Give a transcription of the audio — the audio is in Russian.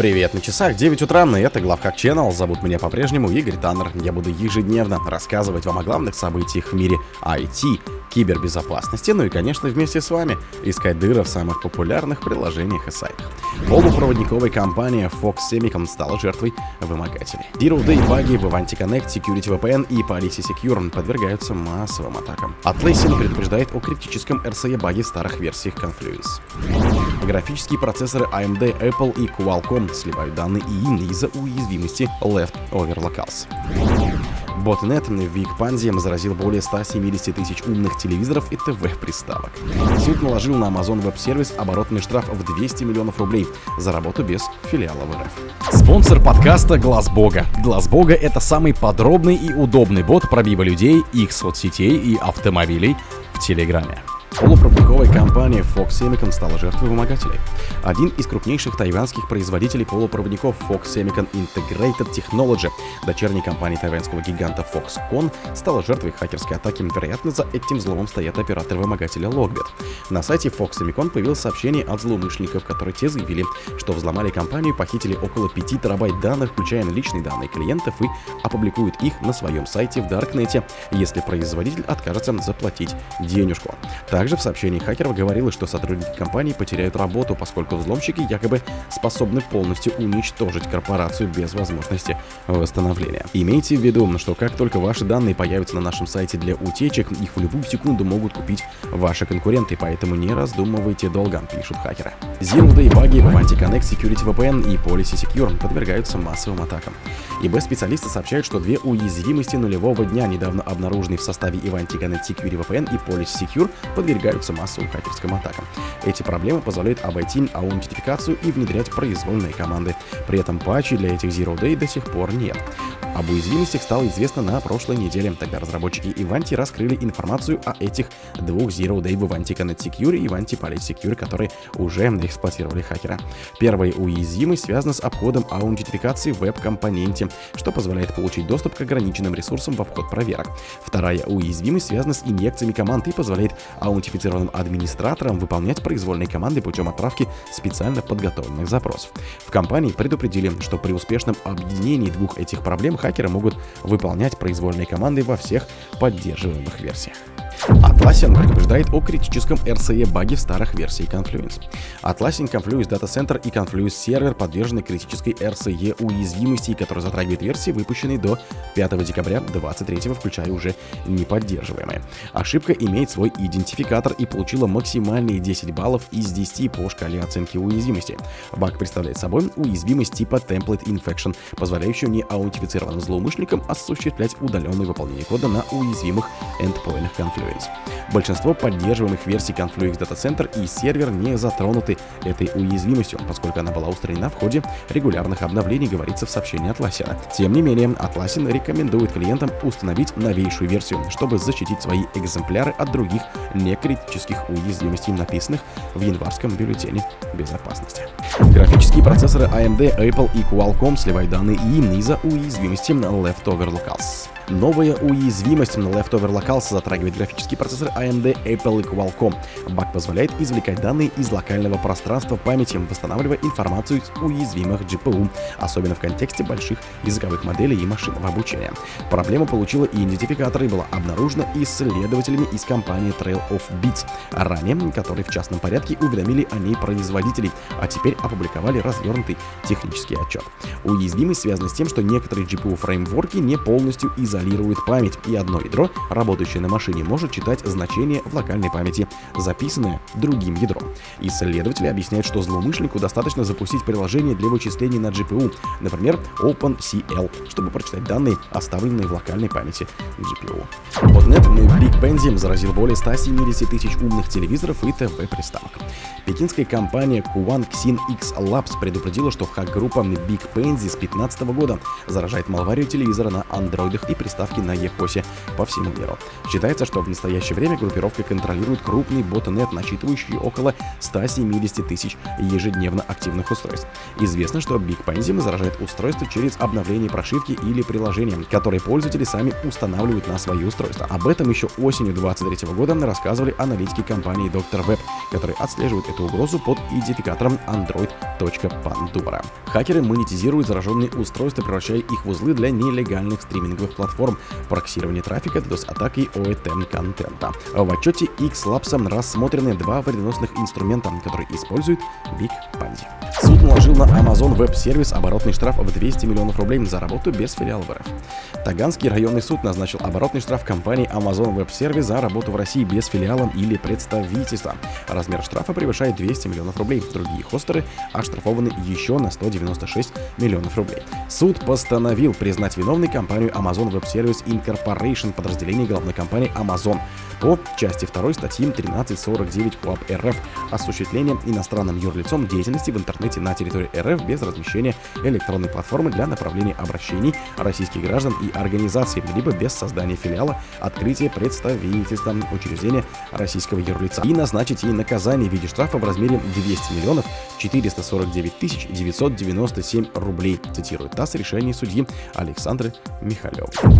Привет на часах, 9 утра, и это Главхак Channel. Зовут меня по-прежнему Игорь Таннер. Я буду ежедневно рассказывать вам о главных событиях в мире IT, кибербезопасности, ну и, конечно, вместе с вами искать дыры в самых популярных приложениях и сайтах. Полупроводниковая компания Fox Semicon стала жертвой вымогателей. Zero Day баги в Avanti Connect, Security VPN и Policy Secure подвергаются массовым атакам. Atlassian предупреждает о критическом RCE баге в старых версиях Confluence. Графические процессоры AMD, Apple и Qualcomm сливают данные ИИ из-за уязвимости Leftover Locals. Ботнет в Викпанзе заразил более 170 тысяч умных телевизоров и ТВ-приставок. Суд наложил на Amazon Web Service оборотный штраф в 200 миллионов рублей за работу без филиала в РФ. Спонсор подкаста Глаз Бога. Глаз Бога это самый подробный и удобный бот пробива людей, их соцсетей и автомобилей в Телеграме. Полупроводниковая компания Fox Semicon стала жертвой вымогателей. Один из крупнейших тайванских производителей полупроводников Fox Semicon Integrated Technology, дочерней компании тайваньского гиганта Foxconn, стала жертвой хакерской атаки. Вероятно, за этим злом стоят оператор-вымогателя Logbit. На сайте Fox Semicon появилось сообщение от злоумышленников, которые те заявили, что взломали компанию, похитили около 5 терабайт данных, включая личные данные клиентов, и опубликуют их на своем сайте в Даркнете, если производитель откажется заплатить денежку. Также в сообщении хакеров говорилось, что сотрудники компании потеряют работу, поскольку взломщики якобы способны полностью уничтожить корпорацию без возможности восстановления. Имейте в виду, что как только ваши данные появятся на нашем сайте для утечек, их в любую секунду могут купить ваши конкуренты, поэтому не раздумывайте долго, пишут хакеры. Zero Day баги в AntiConnect Security VPN и Policy Secure подвергаются массовым атакам. ИБ специалисты сообщают, что две уязвимости нулевого дня, недавно обнаруженные в составе Ivanti Connect Security VPN и Policy Secure, подвергаются подвергаются массовым хакерским атакам. Эти проблемы позволяют обойти аутентификацию и внедрять произвольные команды. При этом патчей для этих Zero Day до сих пор нет. Об уязвимостях стало известно на прошлой неделе. Тогда разработчики Ivanti раскрыли информацию о этих двух Zero Day в Ivanti Connect Secure и Ivanti Police Secure, которые уже эксплуатировали хакера. Первая уязвимость связана с обходом аутентификации в веб-компоненте, что позволяет получить доступ к ограниченным ресурсам в обход проверок. Вторая уязвимость связана с инъекциями команд и позволяет аутентифицированным администраторам выполнять произвольные команды путем отправки специально подготовленных запросов. В компании предупредили, что при успешном объединении двух этих проблем хакеры могут выполнять произвольные команды во всех поддерживаемых версиях. Atlassian предупреждает о критическом RCE баге в старых версиях Confluence. Atlassian Confluence Data Center и Confluence Server подвержены критической RCE уязвимости, которая затрагивает версии, выпущенные до 5 декабря 2023, включая уже неподдерживаемые. Ошибка имеет свой идентификатор и получила максимальные 10 баллов из 10 по шкале оценки уязвимости. Баг представляет собой уязвимость типа Template Infection, позволяющую неаутентифицированным злоумышленникам осуществлять удаленное выполнение кода на уязвимых эндпоинтах Confluence. Confluence. Большинство поддерживаемых версий Confluence Data Center и сервер не затронуты этой уязвимостью, поскольку она была устранена в ходе регулярных обновлений, говорится в сообщении Atlassian. Тем не менее, Atlassian рекомендует клиентам установить новейшую версию, чтобы защитить свои экземпляры от других некритических уязвимостей, написанных в январском бюллетене безопасности. Графические процессоры AMD, Apple и Qualcomm сливают данные им из-за уязвимости Leftover Locals. Новая уязвимость на Leftover Locals затрагивает графический процессор AMD, Apple и Qualcomm. Баг позволяет извлекать данные из локального пространства памяти, восстанавливая информацию из уязвимых GPU, особенно в контексте больших языковых моделей и машинного обучения. Проблема получила идентификатор и была обнаружена исследователями из компании Trail of Bits, ранее, которые в частном порядке уведомили о ней производителей, а теперь опубликовали развернутый технический отчет. Уязвимость связана с тем, что некоторые GPU-фреймворки не полностью изолированы изолирует память, и одно ядро, работающее на машине, может читать значения в локальной памяти, записанное другим ядром. Исследователи объясняют, что злоумышленнику достаточно запустить приложение для вычислений на GPU, например, OpenCL, чтобы прочитать данные, оставленные в локальной памяти GPU. Botnet Big Benzi заразил более 170 тысяч умных телевизоров и ТВ-приставок. Пекинская компания Kuan Xin X Labs предупредила, что хак-группа Big Benzi с 2015 года заражает малварию телевизора на андроидах и приставках ставки на ЕКОСе по всему миру. Считается, что в настоящее время группировка контролирует крупный ботнет, насчитывающий около 170 тысяч ежедневно активных устройств. Известно, что BigPenzi заражает устройство через обновление прошивки или приложения, которые пользователи сами устанавливают на свои устройства. Об этом еще осенью 2023 года рассказывали аналитики компании Dr. Web, которые отслеживают эту угрозу под идентификатором android.pandora. Хакеры монетизируют зараженные устройства, превращая их в узлы для нелегальных стриминговых платформ, проксирование трафика, DDoS-атак и OETM контента. В отчете X-Labs рассмотрены два вредоносных инструмента, которые используют Big Pandy. Суд наложил на Amazon Web Service оборотный штраф в 200 миллионов рублей за работу без филиала в РФ. Таганский районный суд назначил оборотный штраф компании Amazon Web Service за работу в России без филиала или представительства. Размер штрафа превышает 200 миллионов рублей. Другие хостеры оштрафованы еще на 196 миллионов рублей. Суд постановил признать виновной компанию Amazon Web Service Incorporation, подразделение главной компании Amazon, по части 2 статьи 1349 КОАП РФ. Осуществление иностранным юрлицом деятельности в интернете на территории РФ без размещения электронной платформы для направления обращений российских граждан и организаций, либо без создания филиала, открытия представительства учреждения российского юрлица. И назначить ей наказание в виде штрафа в размере 200 миллионов 449 тысяч 997 рублей, цитирует ТАСС решение судьи Александры Михалевой.